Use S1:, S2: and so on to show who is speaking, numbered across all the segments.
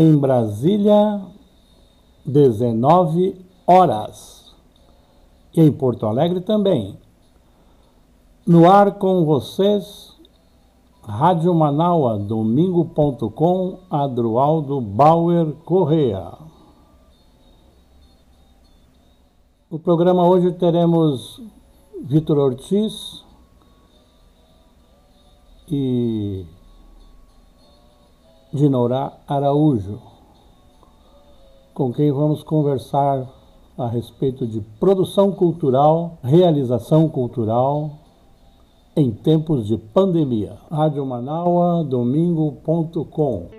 S1: Em Brasília, 19 horas. E em Porto Alegre também. No ar com vocês, Rádio Manaua, domingo.com, Adroaldo Bauer Correa. No programa hoje teremos Vitor Ortiz e Dinorá Araújo, com quem vamos conversar a respeito de produção cultural, realização cultural em tempos de pandemia. Rádio Manaua, domingo.com.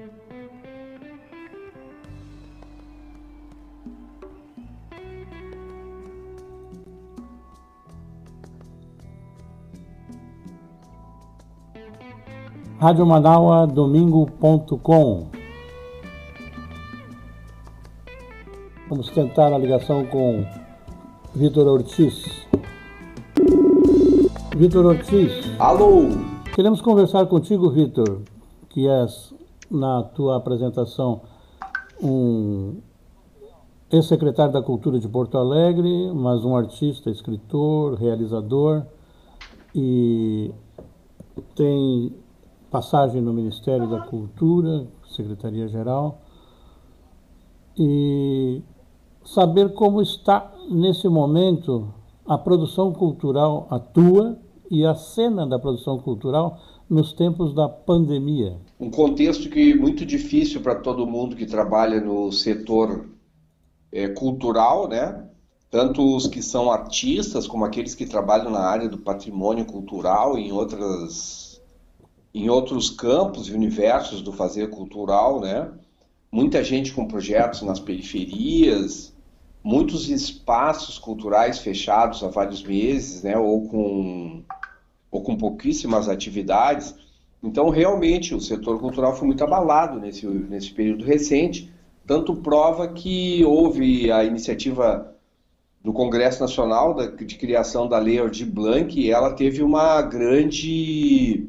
S1: Rádio Manaua, domingo.com. Vamos tentar a ligação com Vitor Ortiz. Vitor Ortiz.
S2: Alô!
S1: Queremos conversar contigo, Vitor, que és, na tua apresentação, um ex-secretário da Cultura de Porto Alegre, mas um artista, escritor, realizador e tem passagem no Ministério da Cultura, Secretaria-Geral, e saber como está nesse momento a produção cultural atua e a cena da produção cultural nos tempos da pandemia.
S2: Um contexto que é muito difícil para todo mundo que trabalha no setor é, cultural, né? Tanto os que são artistas como aqueles que trabalham na área do patrimônio cultural e em outras em outros campos e universos do fazer cultural, né? Muita gente com projetos nas periferias, muitos espaços culturais fechados há vários meses, né? Ou com, ou com pouquíssimas atividades. Então, realmente, o setor cultural foi muito abalado nesse, nesse período recente, tanto prova que houve a iniciativa do Congresso Nacional de criação da Lei Aldir Blanc, e ela teve uma grande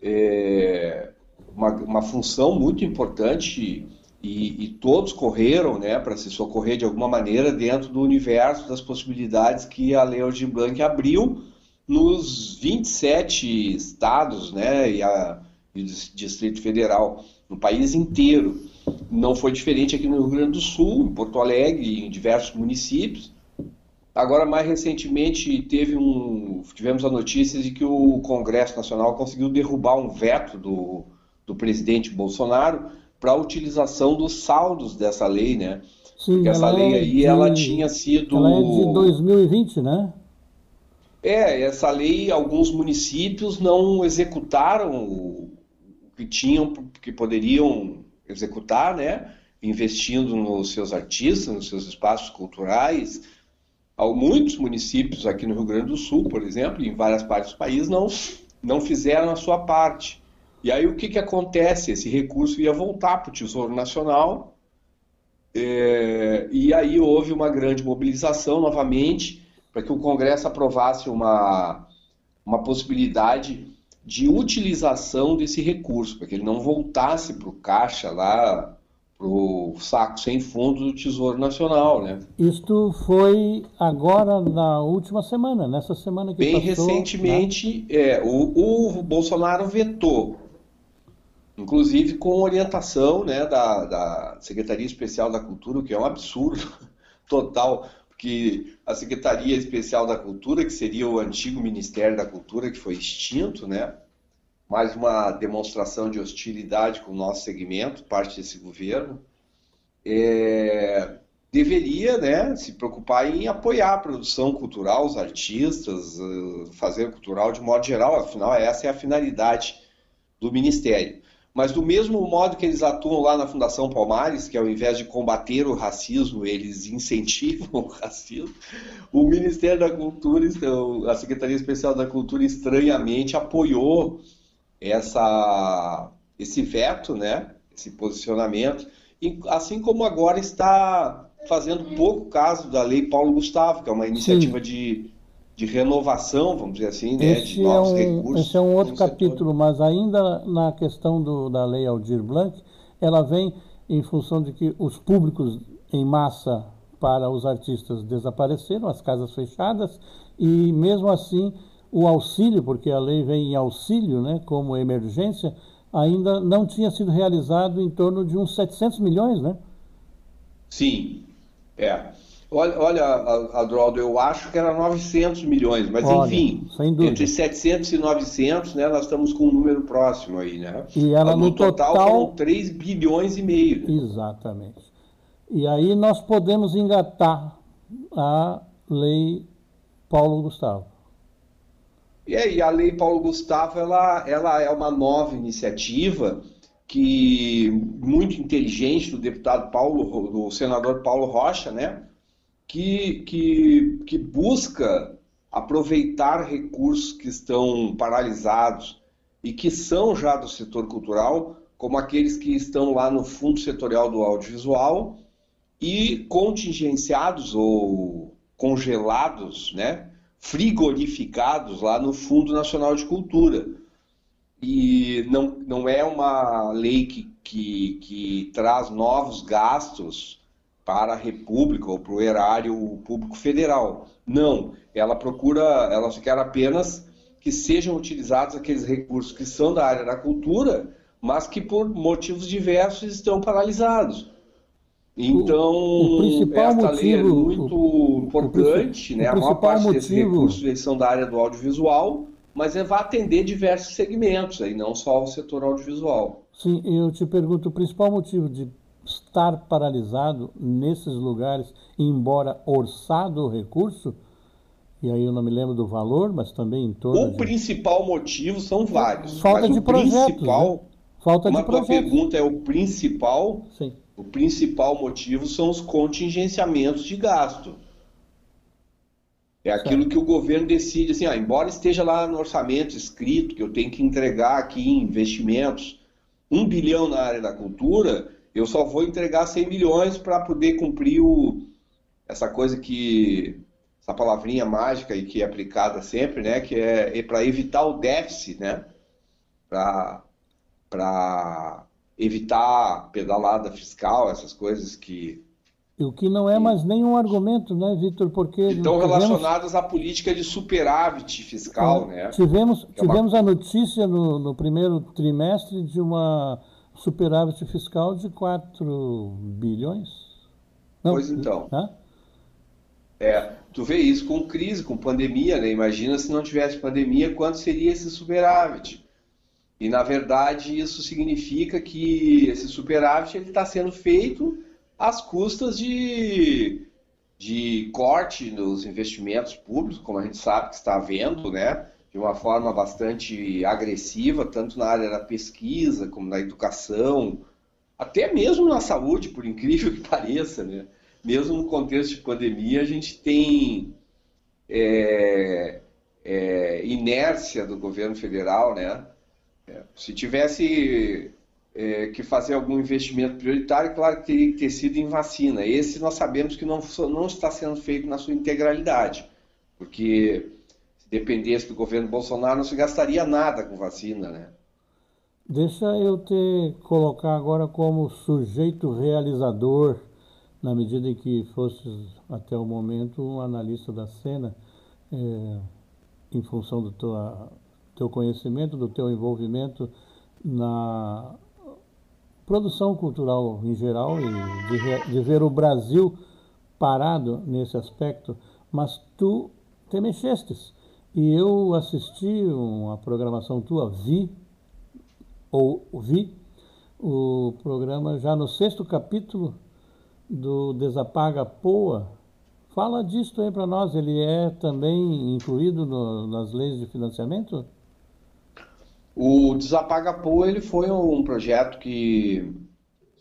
S2: é, uma, uma função muito importante e, e todos correram né, para se socorrer de alguma maneira dentro do universo das possibilidades que a Lei Aldir Blanc abriu nos 27 estados né, e, a, e o Distrito Federal, no país inteiro. Não foi diferente aqui no Rio Grande do Sul, em Porto Alegre, em diversos municípios. Agora, mais recentemente, teve um, tivemos a notícia de que o Congresso Nacional conseguiu derrubar um veto do, do presidente Bolsonaro para a utilização dos saldos dessa lei, né?
S1: Sim, Porque essa lei é aí, de, ela tinha sido... Ela é de 2020, né?
S2: É, essa lei, alguns municípios não executaram o que tinham, que poderiam executar, né? Investindo nos seus artistas, nos seus espaços culturais, muitos municípios aqui no Rio Grande do Sul, por exemplo, em várias partes do país, não, não fizeram a sua parte. E aí o que, que acontece? Esse recurso ia voltar para o Tesouro Nacional, é, e aí houve uma grande mobilização novamente para que o Congresso aprovasse uma, uma possibilidade de utilização desse recurso, para que ele não voltasse para o caixa lá o saco sem fundo do Tesouro Nacional, né?
S1: Isto foi agora na última semana, nessa semana que
S2: Bem
S1: passou,
S2: recentemente, né? é, o, o, Bolsonaro vetou, inclusive com orientação né, da, da Secretaria Especial da Cultura, o que é um absurdo total, porque a Secretaria Especial da Cultura, que seria o antigo Ministério da Cultura, que foi extinto, né? Mais uma demonstração de hostilidade com o nosso segmento, parte desse governo, é, deveria né, se preocupar em apoiar a produção cultural, os artistas, eh, fazer cultural de modo geral, afinal, essa é a finalidade do Ministério. Mas do mesmo modo que eles atuam lá na Fundação Palmares, que ao invés de combater o racismo, eles incentivam o racismo, o Ministério da Cultura, a Secretaria Especial da Cultura, estranhamente apoiou essa, esse veto, né, esse posicionamento, e, assim como agora está fazendo pouco caso da Lei Paulo Gustavo, que é uma iniciativa de, de renovação, vamos dizer assim, né, de novos
S1: é um,
S2: recursos.
S1: Esse é um outro capítulo, setor. mas ainda na questão do, da Lei Aldir Blanc, ela vem em função de que os públicos em massa para os artistas desapareceram, as casas fechadas, e mesmo assim o auxílio, porque a lei vem em auxílio, né, como emergência, ainda não tinha sido realizado em torno de uns 700 milhões, né?
S2: Sim, é. Olha, olha Adroaldo, eu acho que era 900 milhões, mas olha, enfim, entre 700 e 900, né, nós estamos com um número próximo aí, né?
S1: E ela no, no total, total
S2: foram 3 bilhões e meio.
S1: Né? Exatamente. E aí nós podemos engatar a lei Paulo Gustavo.
S2: E aí, a lei Paulo Gustavo, ela, ela é uma nova iniciativa que muito inteligente do deputado Paulo, do senador Paulo Rocha, né? que, que, que busca aproveitar recursos que estão paralisados e que são já do setor cultural, como aqueles que estão lá no Fundo Setorial do Audiovisual e contingenciados ou congelados, né, frigorificados lá no Fundo Nacional de Cultura. E não, não é uma lei que, que, que traz novos gastos para a República ou para o erário público federal. Não, ela procura, ela quer apenas que sejam utilizados aqueles recursos que são da área da cultura, mas que por motivos diversos estão paralisados. Então, o, o esta motivo, lei é muito o, importante, o, né? A maior parte motivo... desses recursos são da área do audiovisual, mas é, vai atender diversos segmentos, aí não só o setor audiovisual.
S1: Sim, eu te pergunto, o principal motivo de estar paralisado nesses lugares, embora orçado o recurso, e aí eu não me lembro do valor, mas também em torno.
S2: O de... principal motivo são vários.
S1: Falta de projetos. Né?
S2: Falta uma de projetos. pergunta é o principal. Sim. O principal motivo são os contingenciamentos de gasto. É aquilo certo. que o governo decide, assim, ah, embora esteja lá no orçamento escrito que eu tenho que entregar aqui em investimentos um bilhão na área da cultura, eu só vou entregar 100 milhões para poder cumprir o, essa coisa que essa palavrinha mágica e que é aplicada sempre, né, que é, é para evitar o déficit, né, para evitar pedalada fiscal, essas coisas que
S1: o que não é mais nenhum argumento, né, Vitor? Porque
S2: estão tivemos... relacionadas à política de superávit fiscal, é, né?
S1: Tivemos, tivemos é uma... a notícia no, no primeiro trimestre de uma superávit fiscal de 4 bilhões?
S2: Não, pois então. Hã? É, tu vê isso com crise, com pandemia, né? Imagina se não tivesse pandemia, quanto seria esse superávit? E na verdade isso significa que esse superávit ele está sendo feito às custas de, de corte nos investimentos públicos, como a gente sabe que está havendo, né? de uma forma bastante agressiva, tanto na área da pesquisa como na educação, até mesmo na saúde, por incrível que pareça, né? Mesmo no contexto de pandemia, a gente tem é, é, inércia do governo federal, né? É, se tivesse é, que fazer algum investimento prioritário, claro que teria que ter sido em vacina. Esse nós sabemos que não, não está sendo feito na sua integralidade, porque dependesse do governo Bolsonaro, não se gastaria nada com vacina, né?
S1: Deixa eu te colocar agora como sujeito realizador, na medida em que fosses até o momento um analista da cena, é, em função do teu, teu conhecimento, do teu envolvimento na produção cultural em geral e de, de ver o Brasil parado nesse aspecto, mas tu te mexestes e eu assisti uma programação tua, vi, ou vi, o programa já no sexto capítulo do Desapaga Poa. Fala disso aí para nós, ele é também incluído no, nas leis de financiamento?
S2: O Desapaga Poa ele foi um projeto que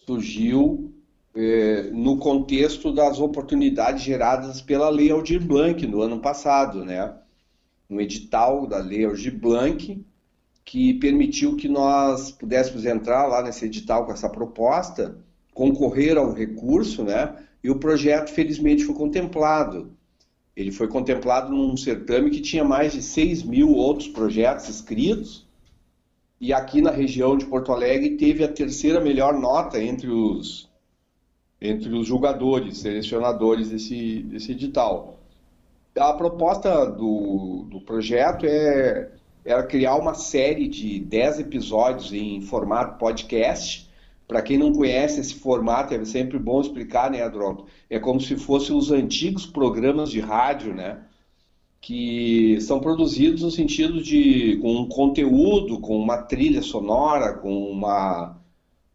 S2: surgiu eh, no contexto das oportunidades geradas pela Lei Aldir Blanc no ano passado, né? um edital da Lei Aldir Blanc, que permitiu que nós pudéssemos entrar lá nesse edital com essa proposta, concorrer ao recurso, né? E o projeto, felizmente, foi contemplado. Ele foi contemplado num certame que tinha mais de 6 mil outros projetos escritos, e aqui na região de Porto Alegre teve a terceira melhor nota entre os, entre os julgadores, selecionadores desse, desse edital. A proposta do, do projeto é era criar uma série de 10 episódios em formato podcast. Para quem não conhece esse formato, é sempre bom explicar, né, Adronto? É como se fossem os antigos programas de rádio, né? Que são produzidos no sentido de com um conteúdo, com uma trilha sonora, com uma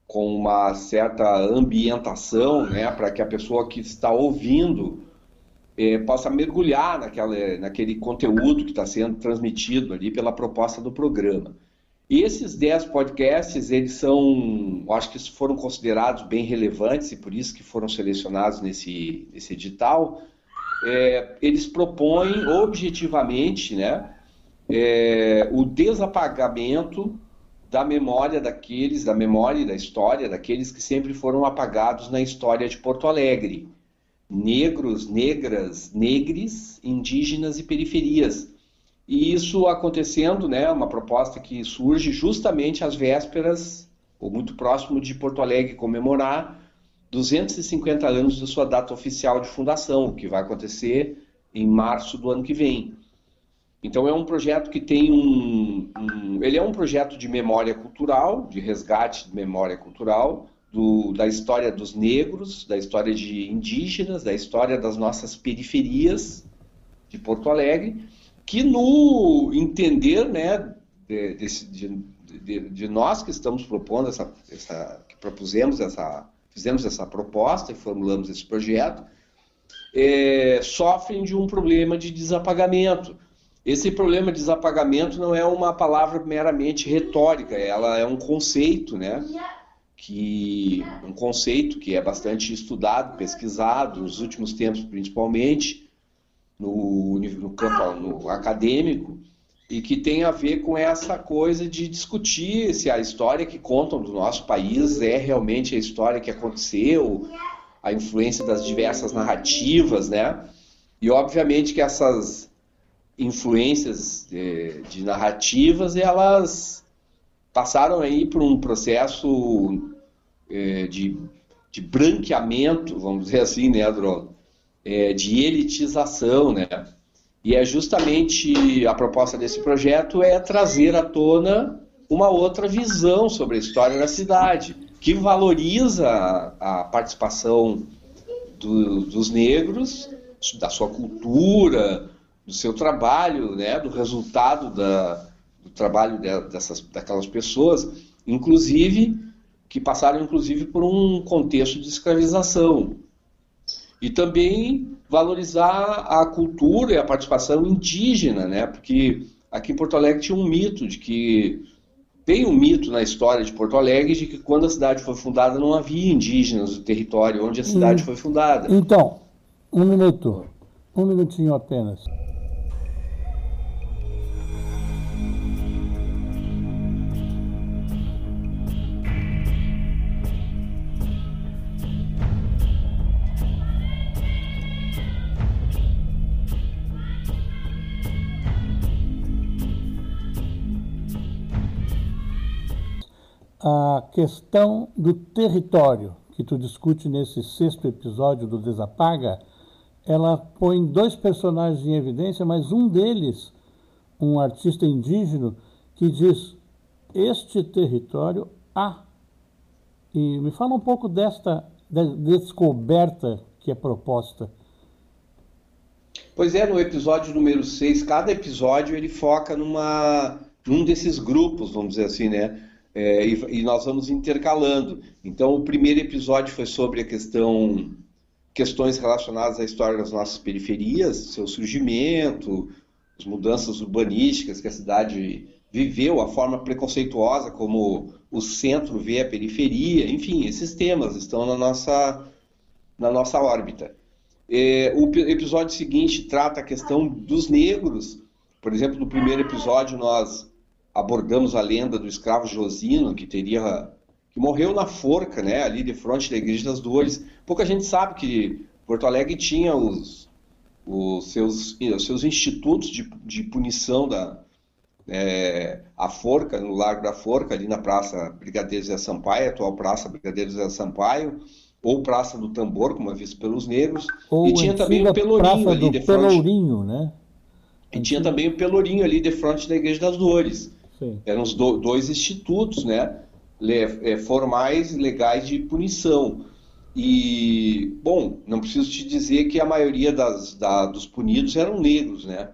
S2: com uma certa ambientação, né, para que a pessoa que está ouvindo é, possa mergulhar naquela, naquele conteúdo que está sendo transmitido ali pela proposta do programa. E esses 10 podcasts, eles são, acho que foram considerados bem relevantes e por isso que foram selecionados nesse, nesse edital. É, eles propõem objetivamente né, é, o desapagamento da memória daqueles, da memória e da história daqueles que sempre foram apagados na história de Porto Alegre negros, negras, negres, indígenas e periferias. E isso acontecendo, né, uma proposta que surge justamente às vésperas, ou muito próximo de Porto Alegre comemorar 250 anos da sua data oficial de fundação, que vai acontecer em março do ano que vem. Então é um projeto que tem um, um ele é um projeto de memória cultural, de resgate de memória cultural, do, da história dos negros, da história de indígenas, da história das nossas periferias de Porto Alegre, que no entender né, de, de, de, de nós que estamos propondo essa, essa, que propusemos essa, fizemos essa proposta e formulamos esse projeto, é, sofrem de um problema de desapagamento. Esse problema de desapagamento não é uma palavra meramente retórica, ela é um conceito, né? que um conceito que é bastante estudado, pesquisado nos últimos tempos, principalmente no, no campo no acadêmico, e que tem a ver com essa coisa de discutir se a história que contam do nosso país é realmente a história que aconteceu, a influência das diversas narrativas, né? E obviamente que essas influências de, de narrativas elas passaram aí por um processo é, de, de branqueamento, vamos dizer assim, né, Adro? É, de elitização, né? E é justamente a proposta desse projeto é trazer à tona uma outra visão sobre a história da cidade, que valoriza a, participação do, dos negros, da sua cultura, do seu trabalho, né, do resultado da, do trabalho dessas, daquelas pessoas, inclusive que passaram inclusive por um contexto de escravização. E também valorizar a cultura e a participação indígena, né? Porque aqui em Porto Alegre tinha um mito de que tem um mito na história de Porto Alegre de que quando a cidade foi fundada não havia indígenas no território onde a cidade hum. foi fundada.
S1: Então, um minuto, um minutinho apenas. A questão do território que tu discute nesse sexto episódio do Desapaga, ela põe dois personagens em evidência, mas um deles, um artista indígena, que diz este território há. E me fala um pouco desta descoberta que é proposta.
S2: Pois é, no episódio número 6, cada episódio ele foca numa, num desses grupos, vamos dizer assim, né? É, e, e, nós vamos intercalando. Então, o primeiro episódio foi sobre a questão, questões relacionadas à história das nossas periferias, seu surgimento, as mudanças urbanísticas que a cidade viveu, a forma preconceituosa como o centro vê a periferia, enfim, esses temas estão na nossa, na nossa órbita. É, o episódio seguinte trata a questão dos negros. Por exemplo, no primeiro episódio nós abordamos a lenda do escravo Josino, que teria que morreu na forca, né, ali de frente da Igreja das Dores. Pouca gente sabe que Porto Alegre tinha os, os, seus, os seus institutos de, de punição da, é, a Forca, no Largo da Forca, ali na Praça Brigadeiro Zé Sampaio, atual Praça Brigadeiro Zé Sampaio, ou Praça do Tambor, como é visto pelos negros,
S1: ou
S2: e tinha também o Pelourinho ali de frente.
S1: Pelourinho, né?
S2: E tinha também o Pelourinho ali de frente da Igreja das Dores.
S1: Sim.
S2: Eram os do- dois institutos, né? é, formais legais de punição. E, bom, não preciso te dizer que a maioria das, da- dos punidos eram negros, né?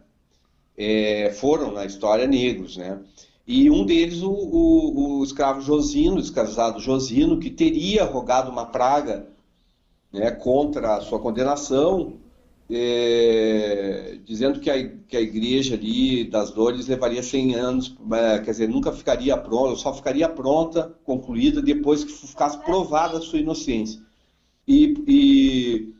S2: É, foram na história negros, né? E um deles, o, o- o escravo Josino, o escravizado Josino, que teria rogado uma praga né, contra a sua condenação, é, dizendo que a, que a igreja ali das dores levaria 100 anos, é, quer dizer, nunca ficaria pronta, só ficaria pronta, concluída, depois que ficasse provada a sua inocência. E, e,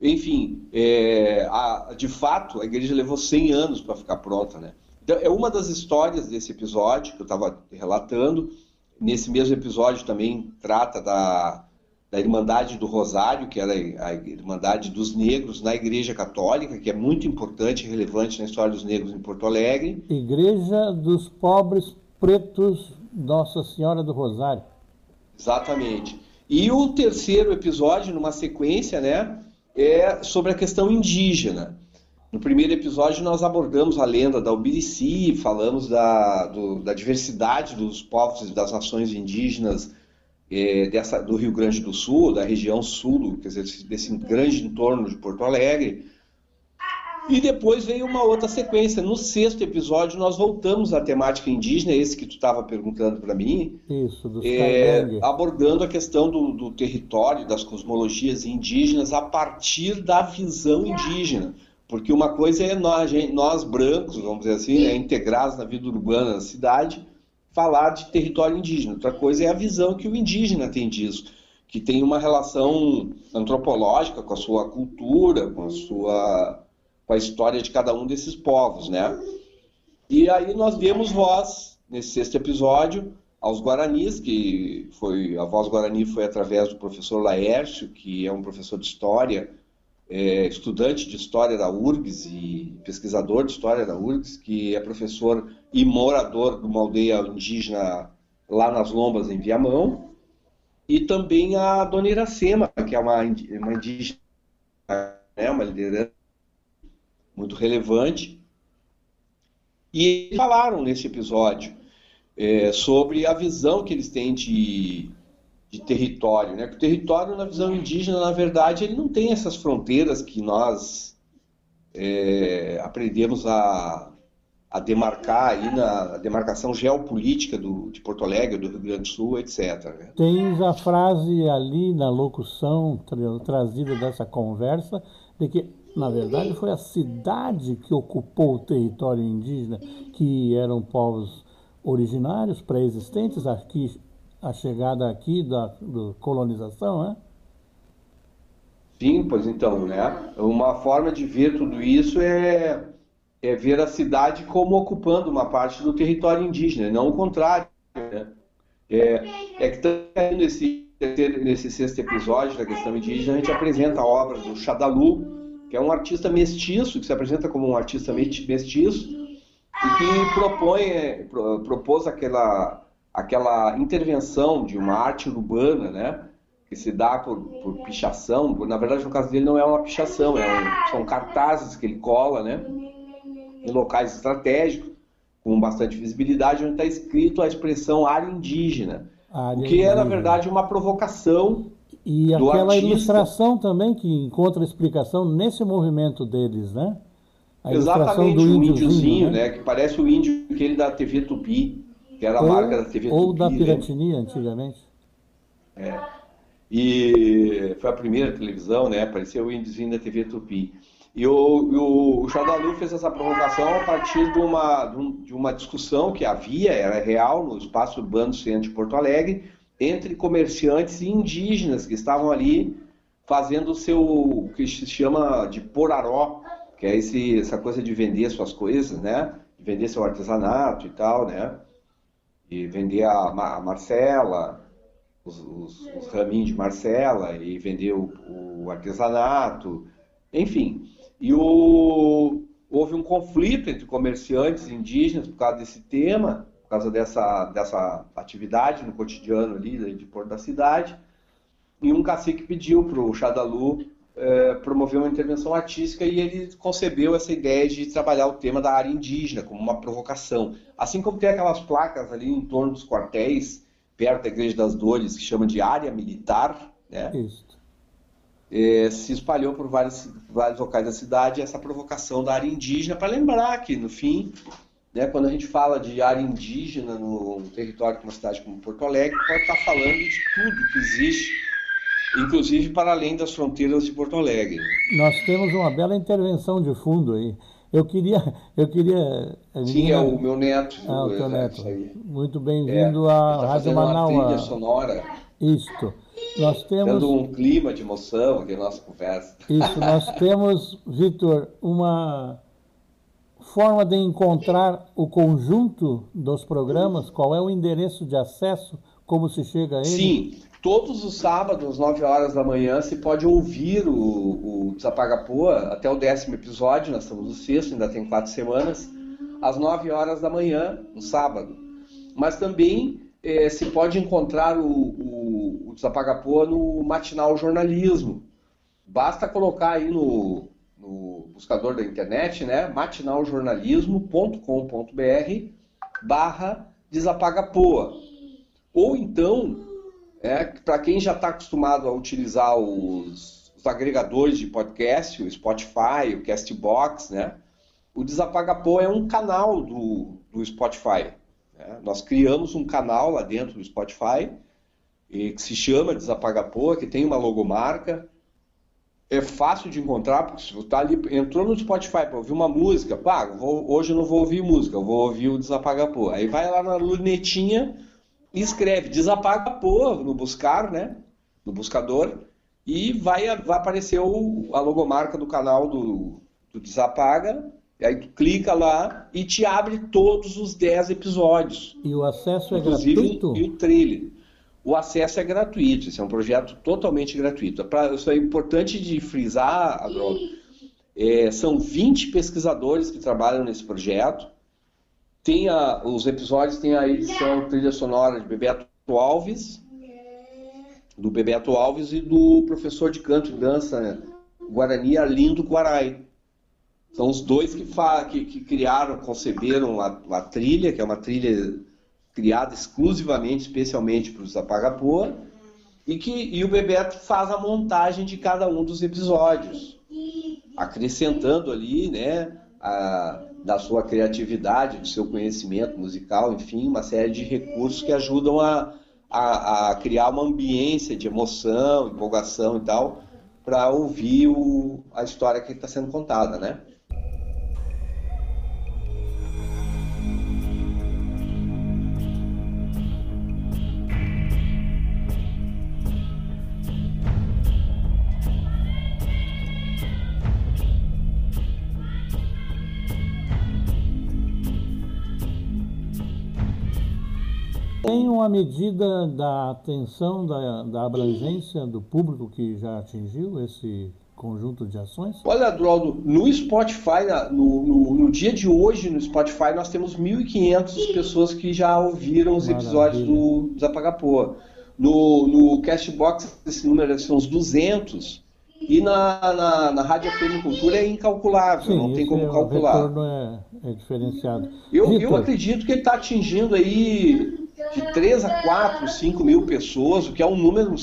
S2: enfim, é, a- de fato, a igreja levou 100 anos para ficar pronta, né? Então, é uma das histórias desse episódio que eu estava relatando. Nesse mesmo episódio também trata da, da Irmandade do Rosário, que era a Irmandade dos Negros na Igreja Católica, que é muito importante e relevante na história dos negros em Porto Alegre.
S1: Igreja dos Pobres Pretos Nossa Senhora do Rosário.
S2: Exatamente. E o terceiro episódio, numa sequência, né, é sobre a questão indígena. No primeiro episódio, nós abordamos a lenda da Ubirici, falamos da, do- da diversidade dos povos e das nações indígenas eh, dessa, do Rio Grande do Sul, da região sul, quer dizer, desse, grande entorno de Porto Alegre. E depois veio uma outra sequência. No sexto episódio, nós voltamos à temática indígena, esse que tu estava perguntando para mim,
S1: Isso, dos
S2: é, abordando a questão do, do território, das cosmologias indígenas a partir da visão indígena. Porque uma coisa é nós, nós brancos, vamos dizer assim, né, integrados na vida urbana da cidade, falar de território indígena. Outra coisa é a visão que o indígena tem disso, que tem uma relação antropológica com a sua cultura, com a sua com a história de cada um desses povos, né? E aí nós demos voz nesse sexto episódio aos Guaranis, que foi a voz Guarani foi através do professor Laércio, que é um professor de história, é, estudante de história da URGS e pesquisador de história da URGS, que é professor e morador de uma aldeia indígena lá nas Lombas, em Viamão, e também a Dona Iracema, que é uma, indígena, né, uma liderança muito relevante. E eles falaram nesse episódio é, sobre a visão que eles têm de, de território, né? Que o território, na visão indígena, na verdade, ele não tem essas fronteiras que nós é, aprendemos a, a demarcar aí na demarcação geopolítica do, de Porto Alegre, do Rio Grande do Sul, etc. né?
S1: Tens a frase ali na locução tra- trazida dessa conversa de que, na verdade, foi a cidade que ocupou o território indígena, que eram povos originários, pré-existentes, aqui, a chegada aqui da colonização, né?
S2: Sim, pois então, né? Uma forma de ver tudo isso é, é ver a cidade como ocupando uma parte do território indígena, não o contrário, né? É, é que também nesse, nesse sexto episódio da questão indígena, a gente apresenta a obra do Xadalu, que é um artista mestiço, que se apresenta como um artista mesti- mestiço, e que propõe, é, pro- propôs aquela, aquela intervenção de uma arte urbana, né? que se dá por, por pichação. Na verdade, no caso dele, não é uma pichação, é um- são cartazes que ele cola, né? Em locais estratégicos, com bastante visibilidade, onde está escrito a expressão área indígena.
S1: Área
S2: O que é, na
S1: indígena.
S2: verdade, uma provocação.
S1: E aquela
S2: artista.
S1: ilustração também que encontra explicação nesse movimento deles, né? A
S2: Exatamente
S1: do
S2: o
S1: índiozinho, né?
S2: né? Que parece o índio aquele da TV Tupi, que era a marca da TV
S1: ou
S2: Tupi.
S1: da
S2: né?
S1: Piratini, antigamente.
S2: E foi a primeira televisão, né? Apareceu o índiozinho da TV Tupi. E o, e o, fez essa provocação a partir de uma, de um- uma discussão que havia, era real, no espaço urbano centro de Porto Alegre, entre comerciantes e indígenas que estavam ali fazendo o seu, o que se chama de poraró, que é esse, essa coisa de vender suas coisas, né? De vender seu artesanato e tal, né? E vender a, a Marcela, os, os, os raminhos de Marcela e vender o, o artesanato, enfim. E o, houve um conflito entre comerciantes indígenas por causa desse tema, por causa dessa, dessa atividade no cotidiano ali de Porto da cidade. E um cacique pediu para o Xadalu é, promover uma intervenção artística e ele concebeu essa ideia de trabalhar o tema da área indígena como uma provocação. Assim como tem aquelas placas ali em torno dos quartéis, perto da Igreja das Dores, que chama de área militar, né? Isso. É, se espalhou por vários, vários locais da cidade essa provocação da área indígena, para lembrar que, no fim, né, quando a gente fala de área indígena no território de uma cidade como Porto Alegre, pode estar falando de tudo que existe, inclusive para além das fronteiras de Porto Alegre.
S1: Nós temos uma bela intervenção de fundo aí. Eu queria, eu queria.
S2: Sim, é o meu neto.
S1: Ah, o teu neto. Muito bem-vindo é, à tá Rádio Manaus.
S2: trilha sonora.
S1: Isto. Nós temos.
S2: Dando um clima de emoção aqui na nossa conversa.
S1: Isso, nós temos, Vitor, uma forma de encontrar o conjunto dos programas, qual é o endereço de acesso, como se chega a ele?
S2: Sim, todos os sábados, às 9 horas da manhã, se pode ouvir o, o Desapagapoa até o décimo episódio, nós estamos no sexto, ainda tem quatro semanas, às 9 horas da manhã, no sábado. Mas também eh, se pode encontrar o, o, o Desapagapoa no Matinal Jornalismo. Basta colocar aí no, no buscador da internet, né, matinaljornalismo.com.br barra Desapagapoa. Ou então, é, para quem já está acostumado a utilizar os, os, agregadores de podcast, o Spotify, o Castbox, né, o Desapagapoa é um canal do, do Spotify. Né? Nós criamos um canal lá dentro do Spotify que se chama Desapagapoa, que tem uma logomarca. É fácil de encontrar, porque se você tá ali, entrou no Spotify para ouvir uma música, pá, vou, hoje eu não vou ouvir música, eu vou ouvir o Desapagapoa. Aí vai lá na lunetinha e escreve Desapagapoa no buscar, né? No buscador, e vai, vai aparecer o, a logomarca do canal do, do Desapaga e aí tu clica lá e te abre todos os 10 episódios.
S1: E o acesso é gratuito?
S2: E o trailer. O acesso é gratuito, esse é um projeto totalmente gratuito. Pra, isso é importante de frisar, Adrogo. É, são 20 pesquisadores que trabalham nesse projeto. Tem a, os episódios têm a edição trilha sonora de Bebeto Alves, do Bebeto Alves e do professor de canto e dança Guarani Arlindo Guarai. São os dois que, que, que criaram, conceberam a, a, trilha, que é uma trilha criada exclusivamente, especialmente para os Apagapoa, e que e o Bebeto faz a montagem de cada um dos episódios, acrescentando ali, né, a, da sua criatividade, do seu conhecimento musical, enfim, uma série de recursos que ajudam a, a, a criar uma ambiência de emoção, empolgação e tal, para ouvir o, a história que está sendo contada, né?
S1: Tem uma medida da atenção, da, da abrangência do público que já atingiu esse conjunto de ações?
S2: Olha, Adroaldo, no Spotify, no, no, no, dia de hoje no Spotify, nós temos 1.500 pessoas que já ouviram os Maravilha. episódios do Desapagapoa. No, no Castbox, esse número deve ser uns 200. E na, na, na Rádio FM Cultura é incalculável, Sim, não tem como é, calcular.
S1: O retorno é, é diferenciado.
S2: Eu, eu acredito que ele está atingindo aí de 3 a 4, 5 mil pessoas, o que é um número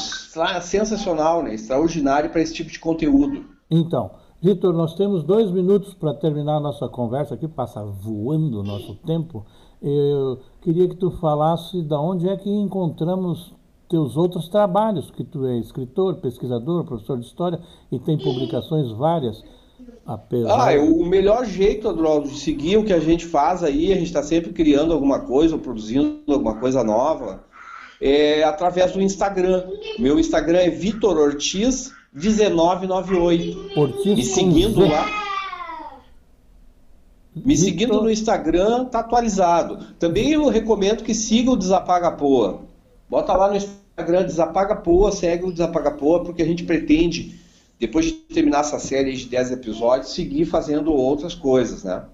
S2: sensacional, né? extraordinário para esse tipo de conteúdo.
S1: Então, Vitor, nós temos dois minutos para terminar a nossa conversa aqui, passa voando o nosso tempo. Eu queria que tu falasse da onde é que encontramos teus outros trabalhos, que tu é escritor, pesquisador, professor de história e tem publicações várias.
S2: Apesar... Ah, o melhor jeito, Adroaldo, de seguir o que a gente faz aí, a gente está sempre criando alguma coisa, ou produzindo alguma coisa nova, é através do Instagram. Meu Instagram é Vitor Ortiz 1998. Ortiz Me seguindo lá. Me seguindo no Instagram, tá atualizado. Também eu recomendo que siga o Desapaga Poa. Bota lá no Instagram Desapaga Poa, segue o Desapaga Poa, porque a gente pretende depois de terminar essa série de 10 episódios, seguir fazendo outras coisas, né?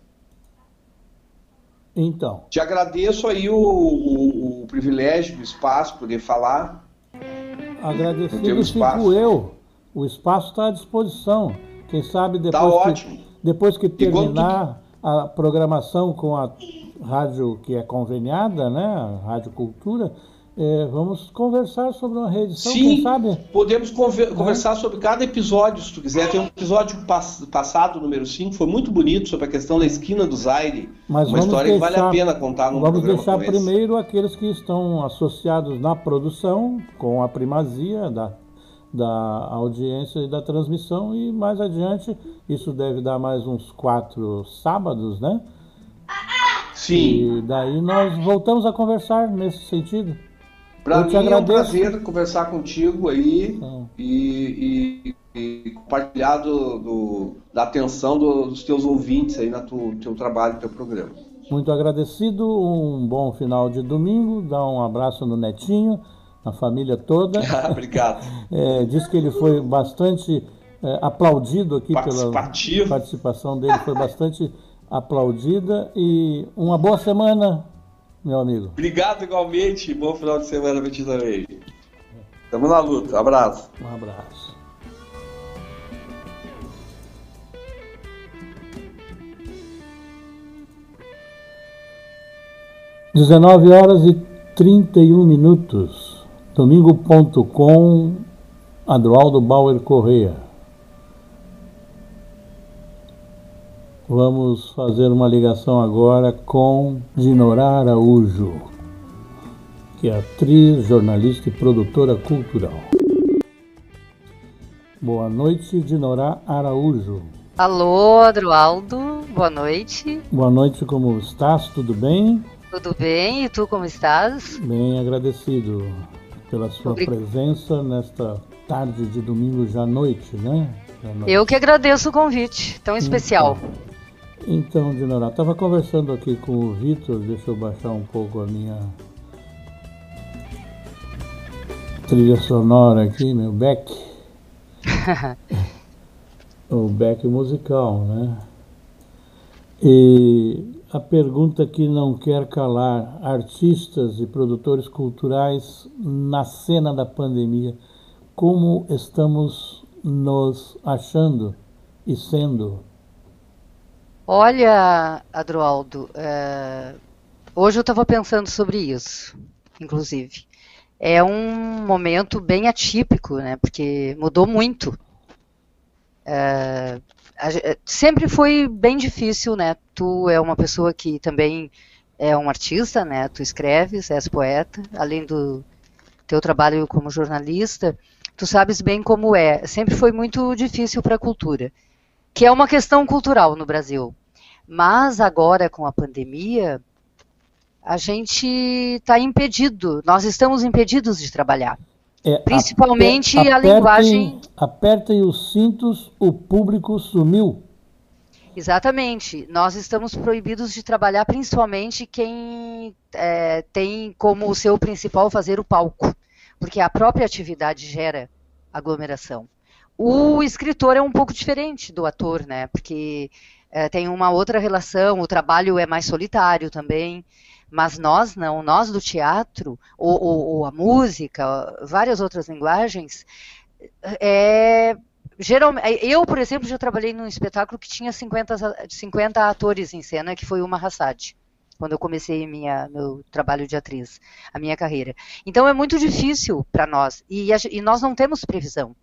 S1: Então.
S2: Te agradeço aí o, o, o privilégio do espaço, poder falar.
S1: Agradecido fico eu. O espaço está à disposição. Quem sabe depois,
S2: tá ótimo.
S1: que, depois que terminar a programação com a rádio que é conveniada, né? A Rádio Cultura, é, vamos conversar sobre uma reedição,
S2: Sim,
S1: quem sabe?
S2: podemos conver conversar sobre cada episódio, se tu quiser. Tem um episódio pass passado, número 5, foi muito bonito, sobre a questão da esquina do Zaire.
S1: Mas
S2: uma história
S1: deixar,
S2: que vale a pena contar no
S1: Vamos deixar primeiro aqueles que estão associados na produção, com a primazia da, da audiência e da transmissão, e mais adiante, isso deve dar mais uns quatro sábados, né?
S2: Sim.
S1: E daí nós voltamos a conversar nesse sentido.
S2: Para mim agradeço. é um prazer conversar contigo aí e, e, e, compartilhar do, do, da atenção dos teus ouvintes aí no teu trabalho, no teu programa.
S1: Muito agradecido, um bom final de domingo, dá um abraço no Netinho, na família toda.
S2: Obrigado.
S1: É, diz que ele foi bastante é, aplaudido aqui pela participação dele, foi bastante aplaudida e uma boa semana meu amigo.
S2: Obrigado igualmente. Bom final de semana pra ti também. Tamo na luta. Abraço.
S1: Um abraço. Dezenove horas e trinta e um minutos. Domingo.com Adroaldo Bauer Correia. Vamos fazer uma ligação agora com Dinorá Araújo, que é atriz, jornalista e produtora cultural. Boa noite, Dinorá Araújo.
S3: Alô, Adroaldo, boa noite.
S1: Boa noite, como estás? Tudo bem?
S3: Tudo bem, e tu como estás?
S1: Bem agradecido pela sua presença nesta tarde de domingo já noite, né?
S3: Eu que agradeço o convite, tão especial.
S1: Então, então, Dinorá, estava conversando aqui com o Vitor, deixa eu baixar um pouco a minha trilha sonora aqui, meu back. o back musical, né? E a pergunta que não quer calar: artistas e produtores culturais na cena da pandemia, como estamos nos achando e sendo?
S3: Olha, Adroaldo, é... hoje eu estava pensando sobre isso, inclusive. É um momento bem atípico, né? Porque mudou muito. É... Sempre foi bem difícil, né? Tu é uma pessoa que também é um artista, né? Tu escreves, és poeta, além do teu trabalho como jornalista, tu sabes bem como é. Sempre foi muito difícil para a cultura que é uma questão cultural no Brasil. Mas agora, com a pandemia, a gente está impedido, nós estamos impedidos de trabalhar. É, Principalmente aper, apertem, a linguagem.
S1: Apertem os cintos, o público sumiu.
S3: Exatamente. Nós estamos proibidos de trabalhar, principalmente quem é, tem como seu principal fazer o palco, porque a própria atividade gera aglomeração. O escritor é um pouco diferente do ator, né? Porque é, tem uma outra relação, o trabalho é mais solitário também. Mas nós não, nós do teatro, ou, ou, ou a música, várias outras linguagens, é, geralmente, eu, por exemplo, já trabalhei num espetáculo que tinha 50, 50 atores em cena, que foi uma Hassad, quando eu comecei minha, meu trabalho de atriz, a minha carreira. Então é muito difícil para nós, e, e nós não temos previsão.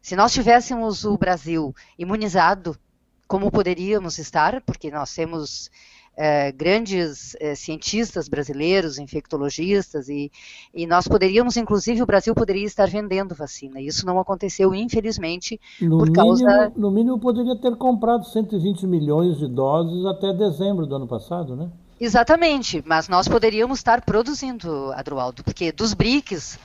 S3: Se nós tivéssemos o Brasil imunizado, como poderíamos estar, porque nós temos é, grandes é, cientistas brasileiros, infectologistas, e, e, nós poderíamos, inclusive, o Brasil poderia estar vendendo vacina. Isso não aconteceu, infelizmente,
S1: no
S3: por
S1: mínimo,
S3: causa.
S1: No mínimo, poderia ter comprado 120 milhões de doses até dezembro do ano passado, né?
S3: Exatamente, mas nós poderíamos estar produzindo, Adroaldo, porque dos BRICS,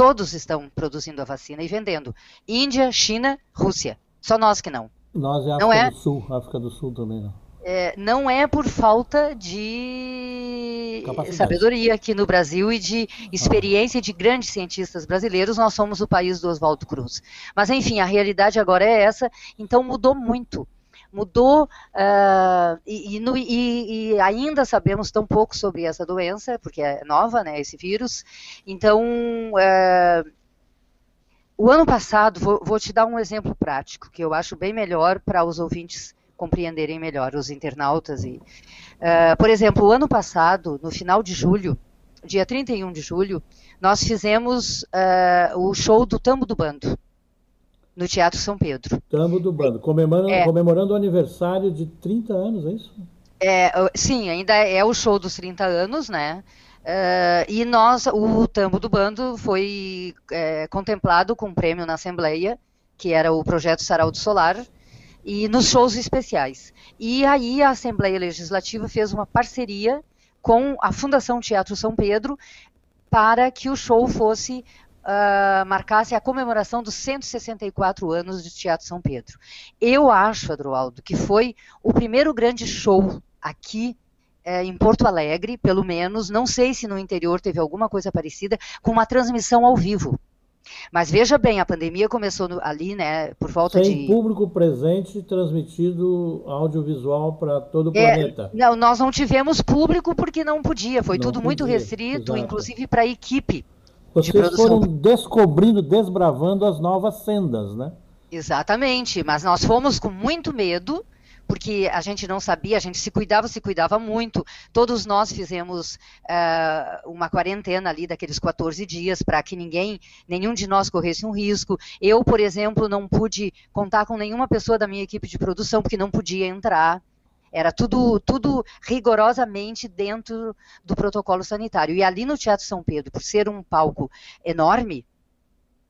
S3: Todos estão produzindo a vacina e vendendo. Índia, China, Rússia. Só nós que não.
S1: Nós é África não é? do Sul, África do Sul também não.
S3: é, não é por falta de sabedoria aqui no Brasil e de experiência de grandes cientistas brasileiros, nós somos o país do Oswaldo Cruz. Mas, enfim, a realidade agora é essa, então mudou muito. Mudou uh, e, e, e, e, ainda sabemos tão pouco sobre essa doença, porque é nova, né, esse vírus. Então, uh, o ano passado, vou, vou te dar um exemplo prático, que eu acho bem melhor para os ouvintes compreenderem melhor, os internautas. E, uh, por exemplo, o ano passado, no final de julho, dia 31 de julho, nós fizemos uh, o show do Tambo do Bando, no Teatro São Pedro.
S1: Tambo do Bando, comemorando, é, comemorando o aniversário de 30 anos, é isso?
S3: É, sim, ainda é o show dos 30 anos, né? Uh, e nós, o Tambo do Bando foi é, contemplado com um prêmio na Assembleia, que era o projeto Sarau do Solar, e nos shows especiais. E aí a Assembleia Legislativa fez uma parceria com a Fundação Teatro São Pedro para que o show fosse uh, marcasse a comemoração dos 164 anos de Teatro São Pedro. Eu acho, Adroaldo, que foi o primeiro grande show aqui é, em Porto Alegre, pelo menos, não sei se no interior teve alguma coisa parecida, com uma transmissão ao vivo. Mas veja bem, a pandemia começou no, ali, né, por falta
S1: Sem
S3: de...
S1: público presente, transmitido audiovisual para todo o é, planeta.
S3: Não, nós não tivemos público porque não podia, foi não tudo podia, muito restrito, exato. inclusive para a equipe
S1: Vocês de foram descobrindo, desbravando as novas sendas, né?
S3: Exatamente, mas nós fomos com muito medo, porque a gente não sabia, a gente se cuidava, se cuidava muito. Todos nós fizemos uh, uma quarentena ali daqueles 14 dias para que ninguém, nenhum de nós corresse um risco. Eu, por exemplo, não pude contar com nenhuma pessoa da minha equipe de produção porque não podia entrar. Era tudo, tudo rigorosamente dentro do protocolo sanitário. E ali no Teatro São Pedro, por ser um palco enorme,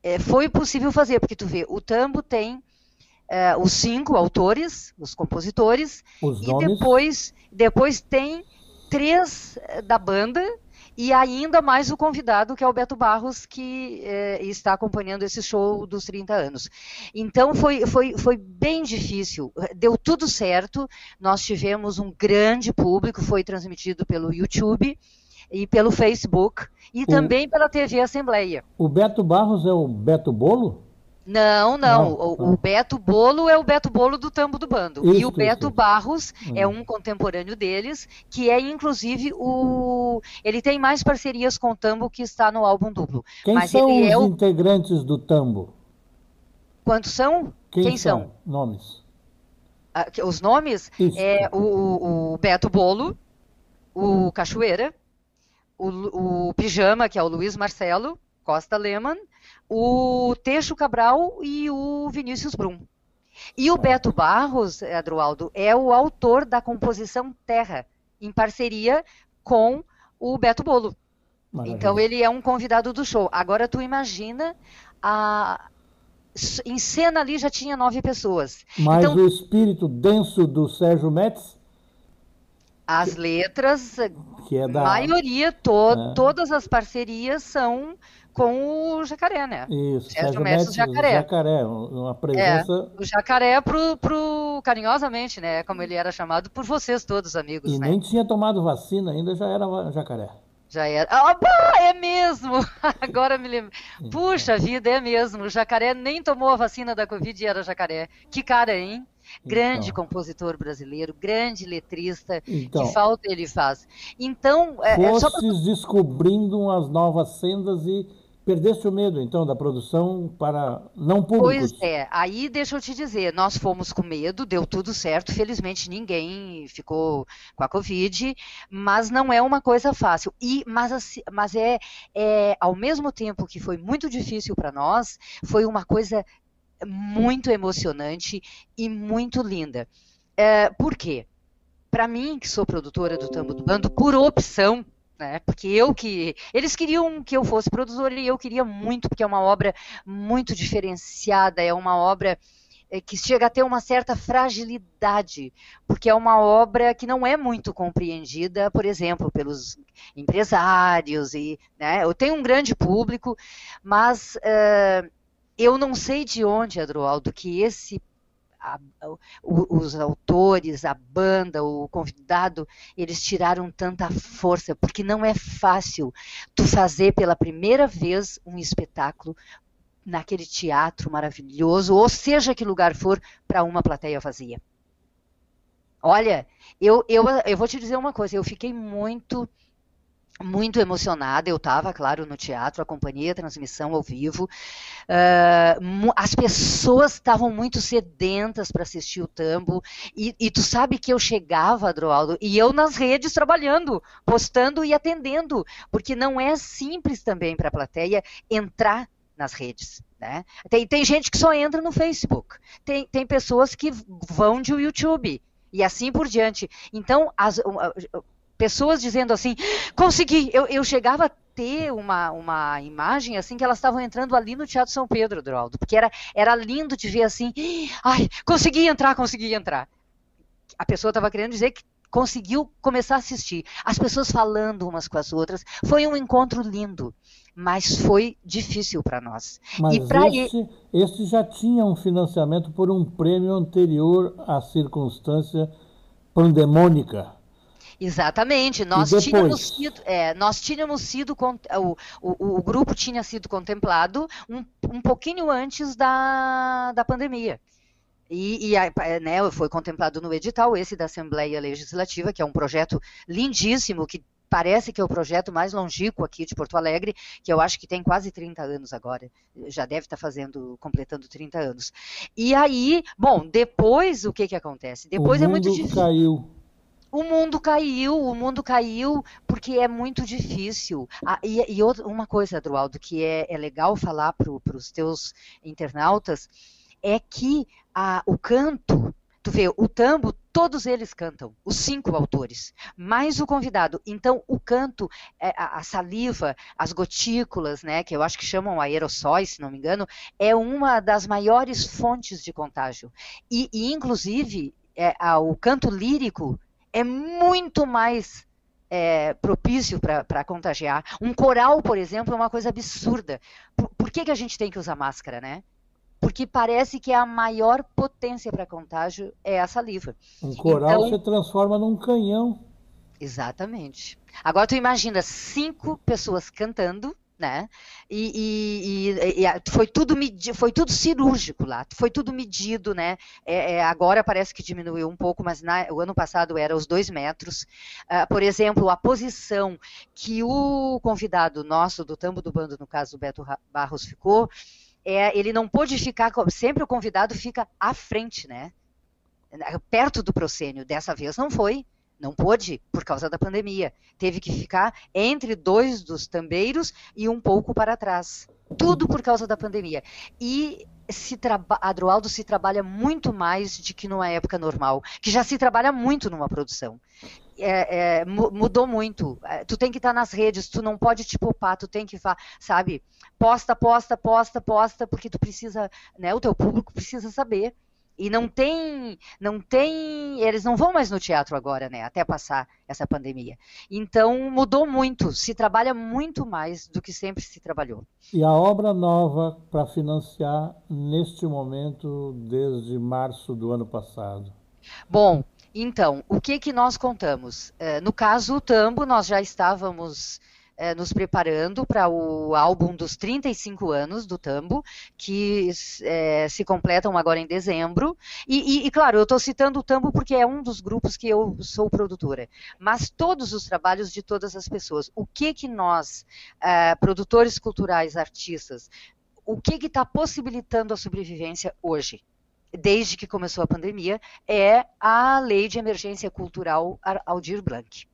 S3: é, foi possível fazer, porque tu vê, o Tambo tem é, os cinco autores, os compositores,
S1: os
S3: e depois, depois tem três eh, da banda e ainda mais o convidado, que é o Beto Barros, que é, está acompanhando esse show dos 30 anos. Então foi, foi, foi bem difícil, deu tudo certo, nós tivemos um grande público, foi transmitido pelo YouTube e pelo Facebook e o, também pela TV Assembleia.
S1: O Beto Barros é o Beto Bolo?
S3: Não, não. o, o, Beto Bolo é o Beto Bolo do Tambo do Bando. Isso, e o Beto isso. Barros hum. é um contemporâneo deles, que é inclusive o. Ele tem mais parcerias com o Tambo que está no álbum duplo.
S1: Quem
S3: Mas
S1: são
S3: ele
S1: os
S3: é o...
S1: integrantes do Tambo?
S3: Quantos são?
S1: Quem,
S3: Quem
S1: são?
S3: são?
S1: Nomes.
S3: Ah, os nomes
S1: Isso.
S3: é o, o Beto Bolo, o Cachoeira, o, o Pijama, que é o Luiz Marcelo Costa Lehmann, o Teixo Cabral e o Vinícius Brum. E o Beto Barros, Adroaldo, é o autor da composição Terra, em parceria com o Beto Bolo. Maravilha. Então ele é um convidado do show. Agora tu imagina a em cena ali já tinha nove pessoas.
S1: Mas
S3: então,
S1: o espírito denso do Sérgio Metz?
S3: As letras,
S1: que é da
S3: maioria, to é. todas as parcerias são com o jacaré, né?
S1: Isso, Sérgio Mestre Jacaré. jacaré, uma presença...
S3: É, o jacaré pro, pro, carinhosamente, né? Como ele era chamado por vocês todos, amigos,
S1: E
S3: né?
S1: nem tinha tomado vacina ainda, já era jacaré.
S3: Já era. Ah, é mesmo! Agora me lembro. Puxa vida, é mesmo. O jacaré nem tomou a vacina da Covid e era jacaré. Que cara, hein? Grande então. compositor brasileiro, grande letrista, então, que falta ele faz. Então,
S1: é, é só pra... descobrindo as novas sendas e Perdeste o medo, então, da produção para não públicos?
S3: Pois é, aí deixa eu te dizer, nós fomos com medo, deu tudo certo, felizmente ninguém ficou com a Covid, mas não é uma coisa fácil. E, mas, mas é, é, ao mesmo tempo que foi muito difícil para nós, foi uma coisa muito emocionante e muito linda. É, por quê? Para mim, que sou produtora do Tambo do Bando, por opção, né? Porque eu que eles queriam que eu fosse produtora e eu queria muito, porque é uma obra muito diferenciada, é uma obra é, que chega a ter uma certa fragilidade, porque é uma obra que não é muito compreendida, por exemplo, pelos empresários e, né? Eu tenho um grande público, mas uh, eu não sei de onde, Adroaldo, que esse a, os autores, a banda, o convidado, eles tiraram tanta força, porque não é fácil tu fazer pela primeira vez um espetáculo naquele teatro maravilhoso, ou seja que lugar for, para uma plateia vazia. Olha, eu, eu, eu vou te dizer uma coisa, eu fiquei muito muito emocionada. Eu estava, claro, no teatro, acompanhei a transmissão ao vivo. Uh, as pessoas estavam muito sedentas para assistir o tambo. E, e, tu sabe que eu chegava, Adroaldo, e eu nas redes trabalhando, postando e atendendo, porque não é simples também para a plateia entrar nas redes. Né? Tem, tem gente que só entra no Facebook, tem, tem pessoas que vão de YouTube e assim por diante. Então, as, pessoas dizendo assim, consegui, eu, eu chegava a ter uma, uma imagem assim que elas estavam entrando ali no Teatro São Pedro, Droldo, porque era, era lindo de ver assim, ai, consegui entrar, consegui entrar. A pessoa estava querendo dizer que conseguiu começar a assistir. As pessoas falando umas com as outras. Foi um encontro lindo, mas foi difícil para nós.
S1: Mas e pra esse, esse já tinha um financiamento por um prêmio anterior à circunstância pandemônica.
S3: Exatamente. Nós tínhamos sido, é, nós tínhamos sido o, o, o, grupo tinha sido contemplado um, um pouquinho antes da, da pandemia. E, e né, foi contemplado no edital esse da Assembleia Legislativa, que é um projeto lindíssimo, que parece que é o projeto mais longínquo aqui de Porto Alegre, que eu acho que tem quase 30 anos agora. Já deve estar fazendo, completando 30 anos. E aí, bom, depois o que que acontece? Depois
S1: o
S3: é muito difícil.
S1: caiu
S3: o mundo caiu, o mundo caiu porque é muito difícil. Ah, e, e outra, uma coisa, Adroaldo, que é, é legal falar para os teus internautas, é que o canto, tu vê, o tambo, todos eles cantam, os cinco autores, mais o convidado. Então, o canto, é, a, a, saliva, as gotículas, né, que eu acho que chamam aerossóis, se não me engano, é uma das maiores fontes de contágio. E, e inclusive, é, o canto lírico é muito mais é, propício para contagiar. Um coral, por exemplo, é uma coisa absurda. Por, por, que, que a gente tem que usar máscara, né? Porque parece que a maior potência para contágio é a saliva.
S1: Um coral então, se transforma num canhão.
S3: Exatamente. Agora tu imagina cinco pessoas cantando né? E, e, e, e, foi tudo medido, foi tudo cirúrgico lá, foi tudo medido, né? É, é, agora parece que diminuiu um pouco, mas na, o ano passado era os dois metros. Uh, por exemplo, a posição que o convidado nosso do Tambo do Bando, no caso do Beto Barros, ficou, é, ele não pôde ficar, sempre o convidado fica à frente, né? Perto do proscênio, dessa vez não foi. Não pôde por causa da pandemia. Teve que ficar entre dois dos tambeiros e um pouco para trás. Tudo por causa da pandemia. E se Adroaldo se trabalha muito mais do que numa época normal, que já se trabalha muito numa produção. É, é, mudou muito. É, tu tem que estar nas redes, tu não pode te poupar, tu tem que, sabe, posta, posta, posta, posta, porque tu precisa, né, o teu público precisa saber e não tem, não tem, eles não vão mais no teatro agora, né, até passar essa pandemia. Então mudou muito, se trabalha muito mais do que sempre se trabalhou.
S1: E a obra nova para financiar neste momento desde março do ano passado?
S3: Bom, então, o que que nós contamos? É, no caso, o Tambo, nós já estávamos é, nos preparando para o álbum dos 35 anos do Tambo, que é, se completam agora em dezembro. E, e, e claro, eu estou citando o Tambo porque é um dos grupos que eu sou produtora. Mas todos os trabalhos de todas as pessoas. O que que nós, é, produtores culturais, artistas, o que está possibilitando a sobrevivência hoje? desde que começou a pandemia, é a Lei de Emergência Cultural Aldir Blanc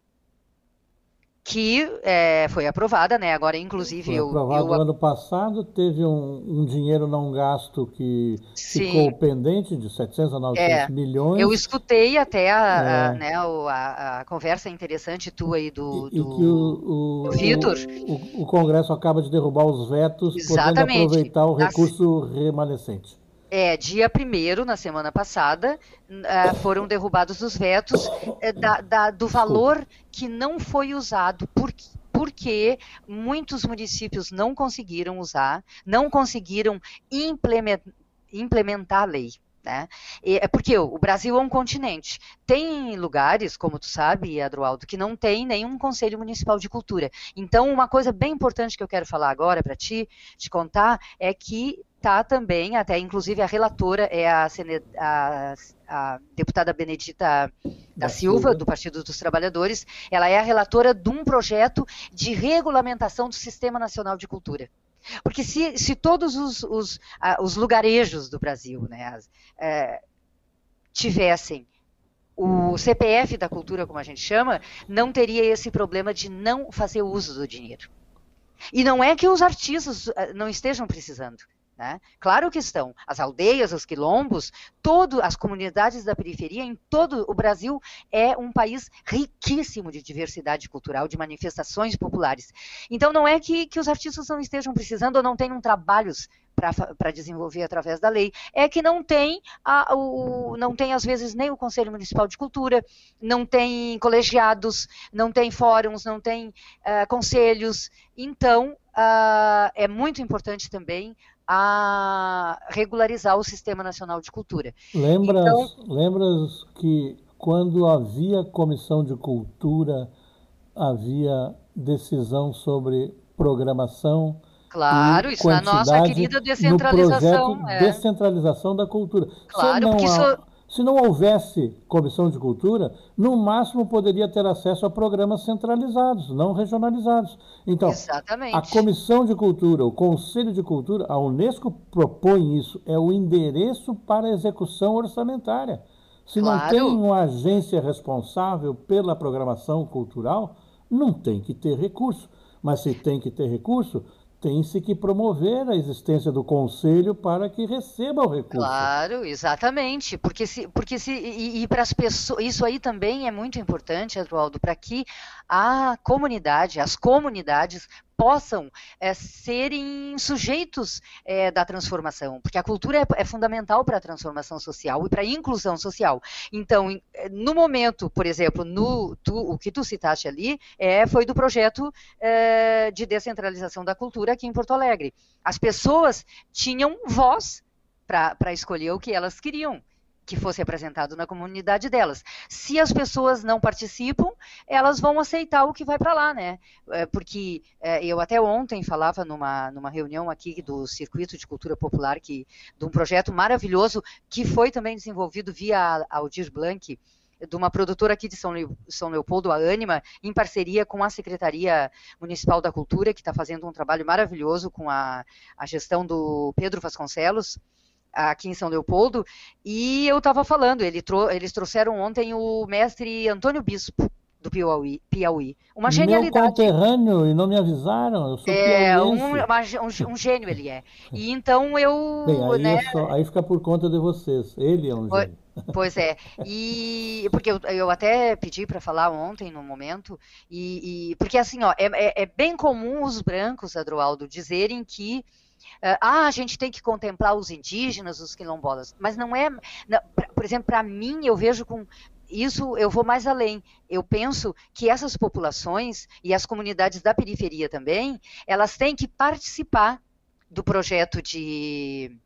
S3: que é, foi aprovada, né? Agora, inclusive, foi
S1: eu, aprovado eu... ano passado, teve um, um, dinheiro não gasto que Sim. ficou pendente de 700 a 900 é, milhões.
S3: Eu escutei até a, é. a né, a, a, conversa interessante tua aí do,
S1: e, do, e que o, o,
S3: Vitor.
S1: O, o, Congresso acaba de derrubar os vetos, Exatamente. podendo aproveitar o recurso remanescente.
S3: É, dia 1 na semana passada, uh, foram derrubados os vetos uh, da, da, do valor que não foi usado. Por, porque muitos municípios não conseguiram usar, não conseguiram implementar, implementar a lei. Né? é porque o Brasil é um continente. Tem lugares, como tu sabe, Adroaldo, que não tem nenhum conselho municipal de cultura. Então, uma coisa bem importante que eu quero falar agora para ti, te contar, é que tá também, até inclusive a relatora é a, a, a deputada Benedita da, Silva, Silva, do Partido dos Trabalhadores, ela é a relatora de um projeto de regulamentação do Sistema Nacional de Cultura. Porque se, se todos os, os, os lugarejos do Brasil né, é, tivessem o CPF da cultura, como a gente chama, não teria esse problema de não fazer uso do dinheiro. E não é que os artistas é, não estejam precisando. Né? Claro que estão. As aldeias, os quilombos, todo, as comunidades da periferia, em todo o Brasil, é um país riquíssimo de diversidade cultural, de manifestações populares. Então, não é que, que os artistas não estejam precisando ou não tenham trabalhos para desenvolver através da lei, é que não tem, a, o, não tem, às vezes, nem o Conselho Municipal de Cultura, não tem colegiados, não tem fóruns, não tem uh, conselhos. Então, uh, é muito importante também a regularizar o Sistema Nacional de Cultura.
S1: Lembras, então, lembras que quando havia comissão de cultura, havia decisão sobre programação?
S3: Claro, isso na nossa querida descentralização.
S1: É. Descentralização da cultura.
S3: Claro, porque isso
S1: se não houvesse comissão de cultura, no máximo poderia ter acesso a programas centralizados, não regionalizados. Então,
S3: Exatamente.
S1: a comissão de cultura, o conselho de cultura, a Unesco propõe isso, é o endereço para a execução orçamentária. Se claro. não tem uma agência responsável pela programação cultural, não tem que ter recurso. Mas se tem que ter recurso, tem-se que promover a existência do conselho para que receba o recurso.
S3: Claro, exatamente, porque se, porque se e, e para as pessoas, isso aí também é muito importante, Eduardo, para que a comunidade, as comunidades possam é, serem sujeitos é, da transformação, porque a cultura é, é fundamental para a transformação social e para a inclusão social. Então, eh, no momento, por exemplo, no, tu, o que tu citaste ali foi do projeto de descentralização da cultura aqui em Porto Alegre. As pessoas tinham voz para escolher o que elas queriam que fosse apresentado na comunidade delas. Se as pessoas não participam, elas vão aceitar o que vai para lá, né? É, porque é, eu até ontem falava numa, numa reunião aqui do Circuito de Cultura Popular, que, de um projeto maravilhoso que foi também desenvolvido via Aldir Blanc, de uma produtora aqui de São, São Leopoldo, a Anima, em parceria com a Secretaria Municipal da Cultura, que está fazendo um trabalho maravilhoso com a, a gestão do Pedro Vasconcelos, aqui em São Leopoldo, e eu estava falando, ele trou eles trouxeram ontem o mestre Antônio Bispo, do Piauí, Piauí. Uma genialidade.
S1: Meu conterrâneo, e não me avisaram, eu sou
S3: É, um, uma, um, um, gênio ele é. E então eu...
S1: Bem, aí, né, é só, aí fica por conta de vocês, ele é um gênio.
S3: Pois é, e porque eu, eu até pedi para falar ontem no momento, e, e, porque assim, ó, é, é, é bem comum os brancos, Adroaldo, dizerem que ah, a gente tem que contemplar os indígenas, os quilombolas, mas não é, por exemplo, para mim eu vejo com isso eu vou mais além. Eu penso que essas populações e as comunidades da periferia também, elas têm que participar do projeto de,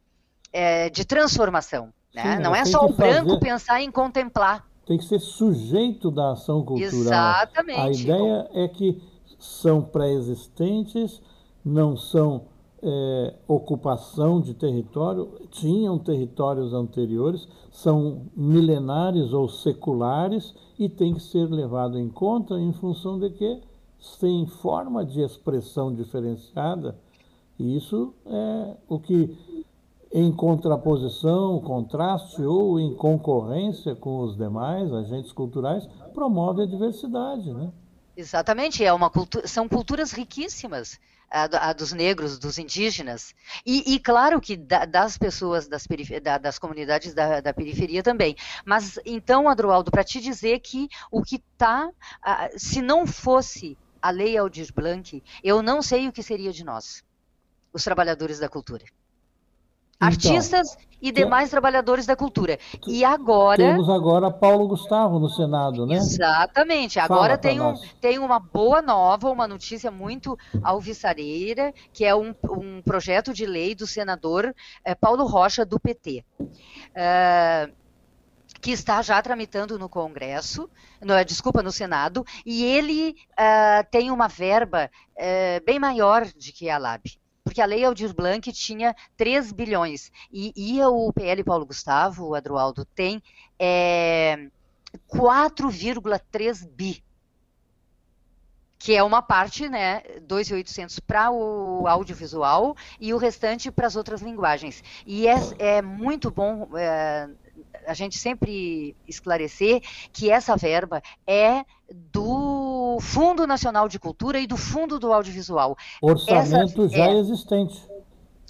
S3: é, de transformação. Né? Sim, não é só o branco fazer... pensar em contemplar.
S1: Tem que ser sujeito da ação cultural.
S3: Exatamente.
S1: A ideia é que são pré-existentes, não são é, ocupação de território, tinham territórios anteriores, são milenares ou seculares e tem que ser levado em conta em função de que tem forma de expressão diferenciada. E isso é o que, em contraposição, contraste ou em concorrência com os demais agentes culturais, promove a diversidade. Né?
S3: Exatamente, é uma cultura, são culturas riquíssimas a, dos negros, dos indígenas, e, e claro que da, das pessoas das, da, das comunidades da, da, periferia também. Mas então, Adroaldo, para te dizer que o que está, se não fosse a lei Aldir Blanc, eu não sei o que seria de nós, os trabalhadores da cultura. Artistas então, e demais trabalhadores da cultura. E agora.
S1: Temos agora Paulo Gustavo no Senado, né?
S3: Exatamente. Agora tem, um, tem uma boa nova, uma notícia muito alvissareira, que é um, um projeto de lei do senador é, Paulo Rocha, do PT. É, que está já tramitando no Congresso, no, desculpa, no Senado, e ele uh, tem uma verba uh, bem maior de que a LAB porque a lei Aldir Blanc tinha 3 bilhões, e, e o PL Paulo Gustavo, o Adroaldo, tem é, 4,3 bi que é uma parte, né, 2.800 para o audiovisual e o restante para as outras linguagens. E é, é muito bom é, a gente sempre esclarecer que essa verba é do Fundo Nacional de Cultura e do Fundo do Audiovisual.
S1: Orçamento essa, já é, existente.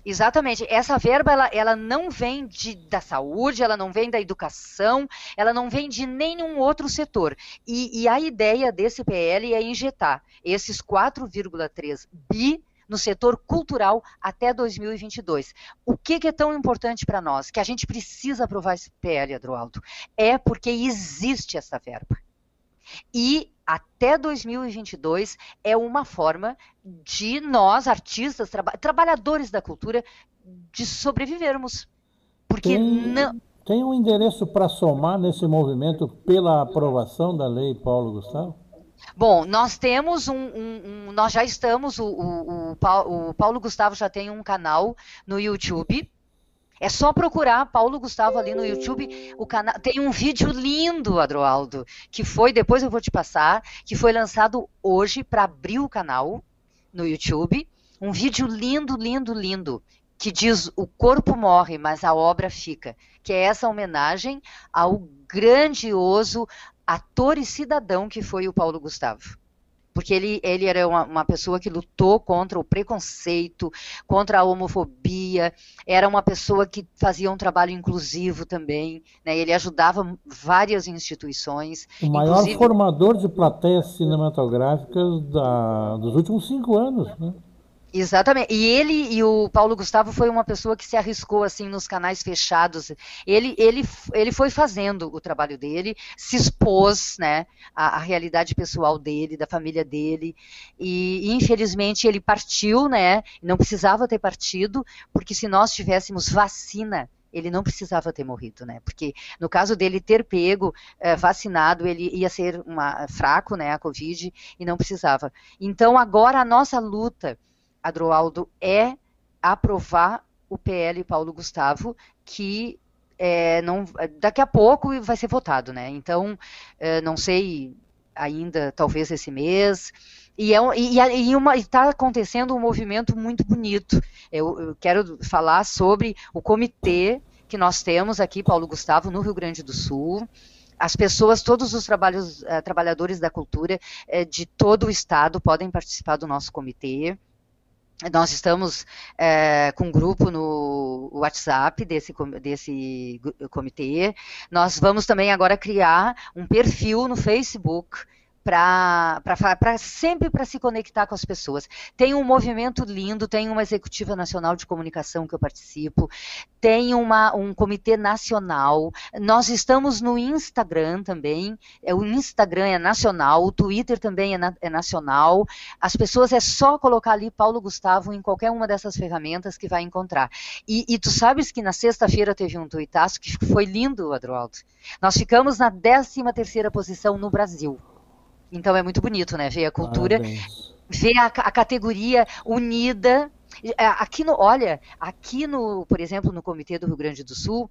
S3: Exatamente. Essa verba ela, ela não vem de, da saúde, ela não vem da educação, ela não vem de nenhum outro setor. E, e a ideia desse PL é injetar esses 4,3 bi no setor cultural até 2022. O que, que é tão importante para nós? Que a gente precisa aprovar esse PL, Adroaldo. É porque existe essa verba. E até 2022 é uma forma de nós, artistas, traba trabalhadores da cultura, de sobrevivermos. Porque
S1: tem, não. Tem um endereço para somar nesse movimento pela aprovação da lei Paulo Gustavo?
S3: Bom, nós temos um, um, um nós já estamos, o, o, o, Paulo Gustavo já tem um canal no YouTube. É só procurar Paulo Gustavo ali no YouTube. O canal tem um vídeo lindo, Adroaldo, que foi depois eu vou te passar, que foi lançado hoje para abrir o canal no YouTube. Um vídeo lindo, lindo, lindo, que diz o corpo morre, mas a obra fica, que é essa homenagem ao grandioso ator e cidadão que foi o Paulo Gustavo. Porque ele, ele era uma, uma, pessoa que lutou contra o preconceito, contra a homofobia, era uma pessoa que fazia um trabalho inclusivo também, né? ele ajudava várias instituições.
S1: O maior inclusive... formador de plateias cinematográficas da, dos últimos cinco anos. Né?
S3: Exatamente. E ele e o Paulo Gustavo foi uma pessoa que se arriscou assim nos canais fechados. Ele, ele, ele foi fazendo o trabalho dele, se expôs, né, à, à realidade pessoal dele, da família dele. E, infelizmente ele partiu, né? Não precisava ter partido, porque se nós tivéssemos vacina ele não precisava ter morrido, né? Porque no caso dele ter pego é, vacinado, ele ia ser uma, fraco, né? A Covid e não precisava. Então agora a nossa luta Adroaldo, é aprovar o PL Paulo Gustavo, que é, não, daqui a pouco vai ser votado, né? Então, é, não sei ainda, talvez esse mês. E é, está acontecendo um movimento muito bonito. Eu, eu, quero falar sobre o comitê que nós temos aqui, Paulo Gustavo, no Rio Grande do Sul. As pessoas, todos os trabalhos, uh, trabalhadores da cultura uh, de todo o estado podem participar do nosso comitê. Nós estamos é, com um grupo no WhatsApp desse, desse comitê. Nós vamos também agora criar um perfil no Facebook para sempre para se conectar com as pessoas. Tem um movimento lindo, tem uma executiva nacional de comunicação que eu participo, tem uma, um comitê nacional. Nós estamos no Instagram também. É, o Instagram é nacional, o Twitter também é, na, é nacional. As pessoas é só colocar ali Paulo Gustavo em qualquer uma dessas ferramentas que vai encontrar. E, e tu sabes que na sexta-feira teve um tuitaço que foi lindo, Adroaldo. Nós ficamos na 13 terceira posição no Brasil. Então é muito bonito, né? Ver a cultura, Parabéns. ver a, a categoria unida. É, aqui no, olha, aqui no, por exemplo, no Comitê do Rio Grande do Sul,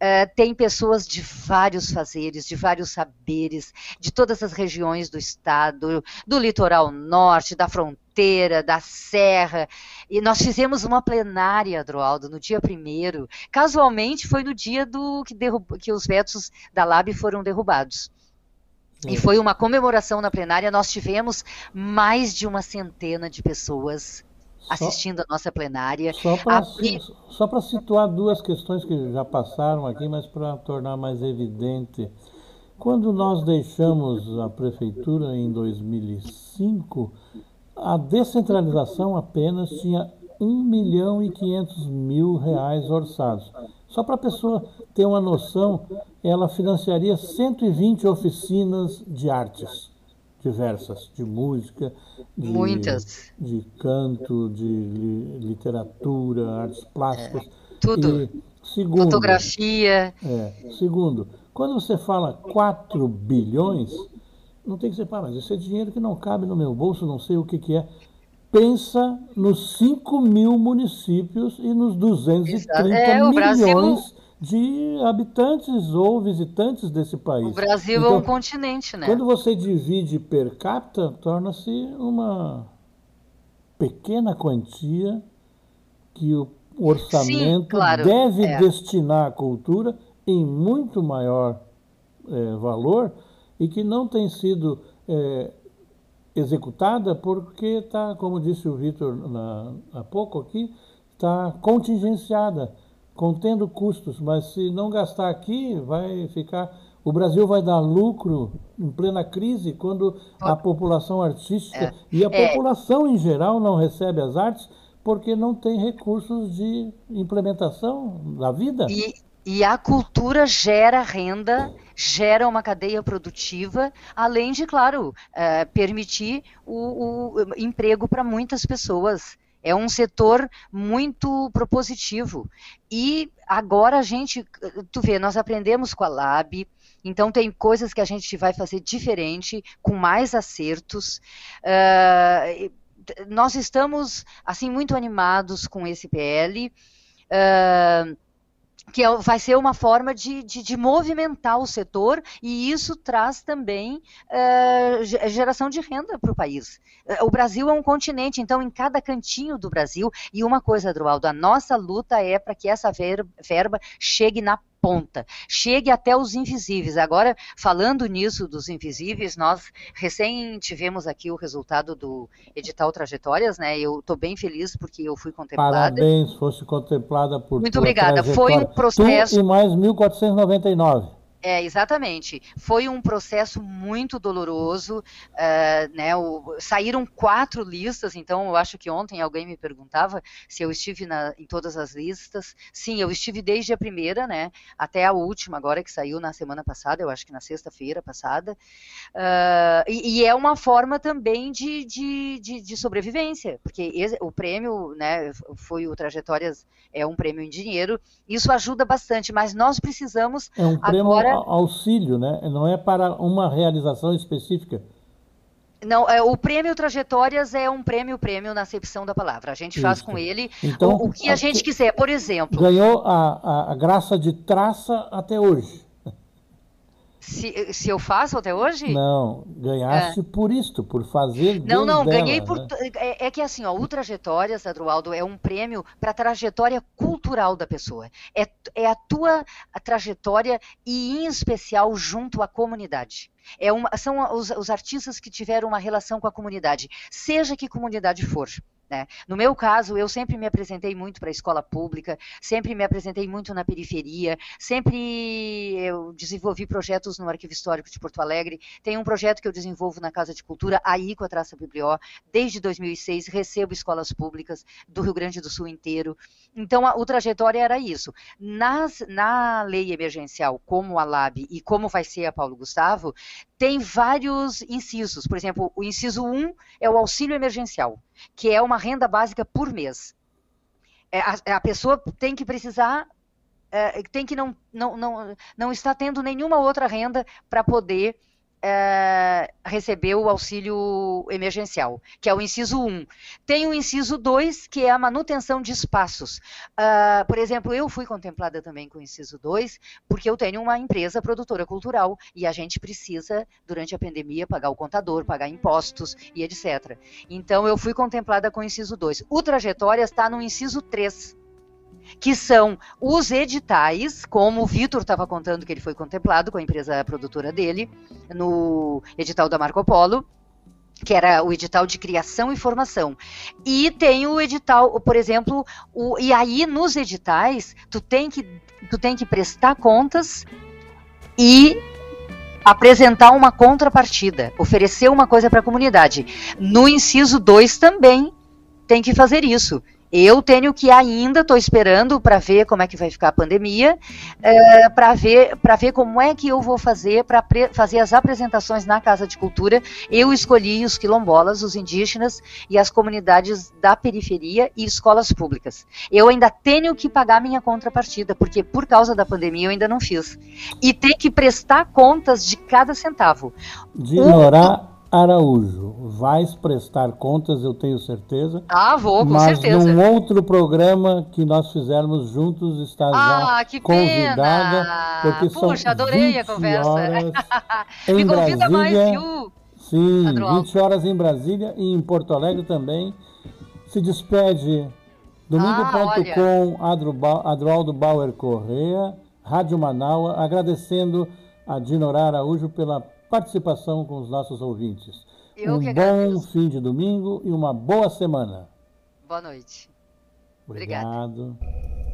S3: Uh, tem pessoas de vários fazeres, de vários saberes, de todas as regiões do estado, do litoral norte, da fronteira, da serra. E nós fizemos uma plenária, Adroaldo, no dia primeiro. Casualmente foi no dia do que, derrub... que os vetos da LAB foram derrubados. E foi uma comemoração na plenária. Nós tivemos mais de uma centena de pessoas assistindo só, a nossa plenária.
S1: Só para situar duas questões que já passaram aqui, mas para tornar mais evidente. Quando nós deixamos a prefeitura em 2005, a descentralização apenas tinha 1 milhão e 500 mil reais orçados. Só para a pessoa ter uma noção, ela financiaria 120 oficinas de artes diversas, de música, de,
S3: Muitas.
S1: de canto, de literatura, artes plásticas. É,
S3: tudo. E, segundo, Fotografia.
S1: É, segundo, quando você fala 4 bilhões, não tem que ser, pá, mas esse é dinheiro que não cabe no meu bolso, não sei o que, que é. Pensa nos 5 mil municípios e nos 230 é, milhões Brasil... de habitantes ou visitantes desse país. O
S3: Brasil então, é um então, continente, né?
S1: Quando você divide per capita, torna-se uma pequena quantia que o orçamento Sim, claro, deve é. destinar à cultura em muito maior é, valor e que não tem sido é, executada porque está, como disse o Vitor há pouco aqui, está contingenciada, contendo custos, mas se não gastar aqui, vai ficar. O Brasil vai dar lucro em plena crise quando a população artística é. e a é. população em geral não recebe as artes porque não tem recursos de implementação da vida.
S3: E, e a cultura gera renda, gera uma cadeia produtiva, além de, claro, é, permitir o, o emprego para muitas pessoas. É um setor muito propositivo. E agora a gente, tu vê, nós aprendemos com a Lab, então tem coisas que a gente vai fazer diferente, com mais acertos. Uh, nós estamos assim muito animados com esse PL. Uh, que é vai ser uma forma de, de, de, movimentar o setor e isso traz também uh, geração de renda para o país. Uh, o Brasil é um continente, então em cada cantinho do Brasil, e uma coisa, Adroaldo, a nossa luta é para que essa verba chegue na ponta, chegue até os invisíveis. Agora, falando nisso dos invisíveis, nós recém tivemos aqui o resultado do edital Trajetórias, né? Eu estou bem feliz porque eu fui contemplada.
S1: Parabéns, fosse contemplada por
S3: Muito obrigada. Foi um processo.
S1: Tu e mais 1499.
S3: É, exatamente. Foi um processo muito doloroso. Uh, né, o, saíram quatro listas, então eu acho que ontem alguém me perguntava se eu estive na, em todas as listas. Sim, eu estive desde a primeira, né, até a última, agora que saiu na semana passada, eu acho que na sexta-feira passada. Uh, e, e, é uma forma também de, de, de, de sobrevivência, porque esse, o prêmio, né, foi o Trajetórias, é um prêmio em dinheiro, isso ajuda bastante, mas nós precisamos
S1: é um agora auxílio, né? Não é para uma realização específica.
S3: Não, é, o prêmio Trajetórias é um prêmio prêmio na acepção da palavra. A gente Isso. faz com ele então, o, o, que a, a gente quiser. Por exemplo.
S1: Ganhou a, a, a graça de traça até hoje.
S3: Se, se eu faço até hoje?
S1: Não, ganhaste é. por isto, por fazer.
S3: Não, não, dela, ganhei por. Né? É, é, que assim, ó, o Trajetórias, Adroaldo, é um prêmio para a trajetória cultural da pessoa. É, é a tua trajetória e, em especial, junto à comunidade. É uma, são os, os artistas que tiveram uma relação com a comunidade, seja que comunidade for. Né? No meu caso, eu sempre me apresentei muito para a escola pública, sempre me apresentei muito na periferia, sempre eu desenvolvi projetos no Arquivo Histórico de Porto Alegre. Tem um projeto que eu desenvolvo na Casa de Cultura, aí com a Traça Biblió, desde 2006, recebo escolas públicas do Rio Grande do Sul inteiro. Então, a, o trajetória era isso. Nas, na lei emergencial, como a LAB e como vai ser a Paulo Gustavo, tem vários incisos. Por exemplo, o inciso 1 é o auxílio emergencial que é uma renda básica por mês. É, a, a, pessoa tem que precisar, é, tem que não, não, não, não está tendo nenhuma outra renda para poder é, recebeu o auxílio emergencial, que é o inciso 1. Tem o inciso 2, que é a manutenção de espaços. Uh, por exemplo, eu fui contemplada também com o inciso 2, porque eu tenho uma empresa produtora cultural e a gente precisa, durante a pandemia, pagar o contador, pagar impostos e etc. Então, eu fui contemplada com o inciso 2. O Trajetória está no inciso 3 que são os editais, como o Vitor estava contando que ele foi contemplado com a empresa produtora dele, no edital da Marco Polo, que era o edital de criação e formação. E tem o edital, por exemplo, o, e aí nos editais tu tem que tu tem que prestar contas e apresentar uma contrapartida, oferecer uma coisa para a comunidade. No inciso 2 também tem que fazer isso. Eu tenho que ainda, estou esperando para ver como é que vai ficar a pandemia, é, para ver, ver como é que eu vou fazer para fazer as apresentações na Casa de Cultura. Eu escolhi os quilombolas, os indígenas e as comunidades da periferia e escolas públicas. Eu ainda tenho que pagar minha contrapartida, porque por causa da pandemia eu ainda não fiz. E tem que prestar contas de cada centavo.
S1: De orar Araújo, vais prestar contas, eu tenho certeza.
S3: Ah, vou, com
S1: mas
S3: certeza.
S1: Mas num outro programa que nós fizermos juntos, está
S3: ah,
S1: já
S3: que
S1: convidada.
S3: Pena.
S1: Porque
S3: Puxa,
S1: são
S3: adorei
S1: 20
S3: a conversa.
S1: Horas
S3: Me
S1: em
S3: convida
S1: Brasília.
S3: mais, viu?
S1: Sim, Adroaldo. 20 horas em Brasília e em Porto Alegre também. Se despede domingo.com, ah, Adroaldo Bauer Correa, Rádio Manaua, agradecendo a Dinorá Araújo pela participação com os nossos ouvintes.
S3: Eu
S1: um bom fim de domingo e uma boa semana.
S3: Boa noite.
S1: Obrigado.
S3: Obrigada.